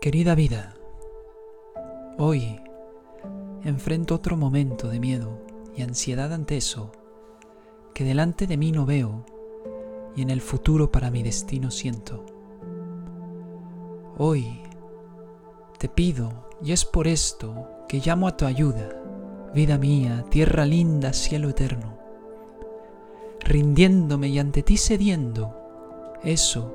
Querida vida, hoy enfrento otro momento de miedo y ansiedad ante eso que delante de mí no veo y en el futuro para mi destino siento. Hoy te pido, y es por esto que llamo a tu ayuda, vida mía, tierra linda, cielo eterno, rindiéndome y ante ti cediendo eso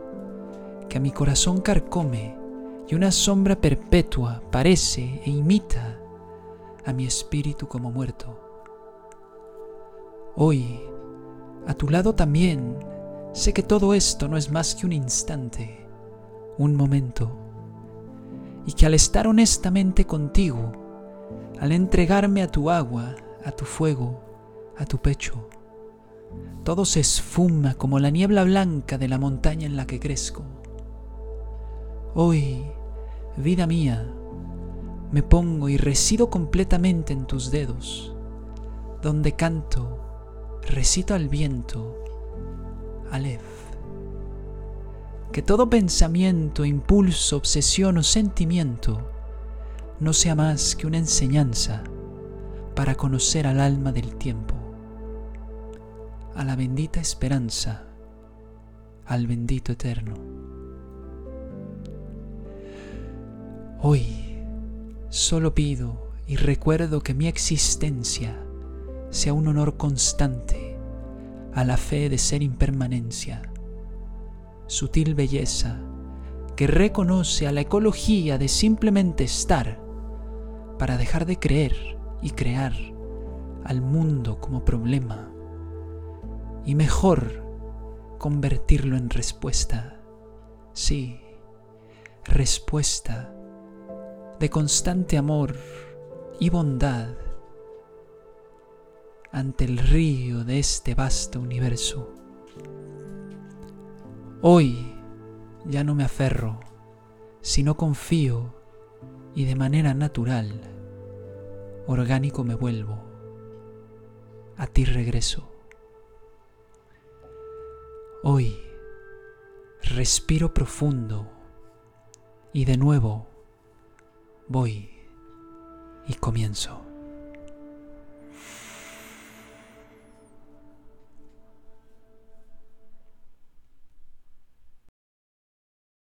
que a mi corazón carcome y una sombra perpetua parece e imita a mi espíritu como muerto. Hoy, a tu lado también, sé que todo esto no es más que un instante, un momento, y que al estar honestamente contigo, al entregarme a tu agua, a tu fuego, a tu pecho, todo se esfuma como la niebla blanca de la montaña en la que crezco. Hoy, vida mía, me pongo y resido completamente en tus dedos, donde canto, recito al viento, Aleph. Que todo pensamiento, impulso, obsesión o sentimiento no sea más que una enseñanza para conocer al alma del tiempo, a la bendita esperanza, al bendito eterno. Hoy solo pido y recuerdo que mi existencia sea un honor constante a la fe de ser impermanencia, sutil belleza que reconoce a la ecología de simplemente estar para dejar de creer y crear al mundo como problema y mejor convertirlo en respuesta. Sí, respuesta de constante amor y bondad ante el río de este vasto universo. Hoy ya no me aferro, sino confío y de manera natural, orgánico me vuelvo, a ti regreso. Hoy respiro profundo y de nuevo voy y comienzo.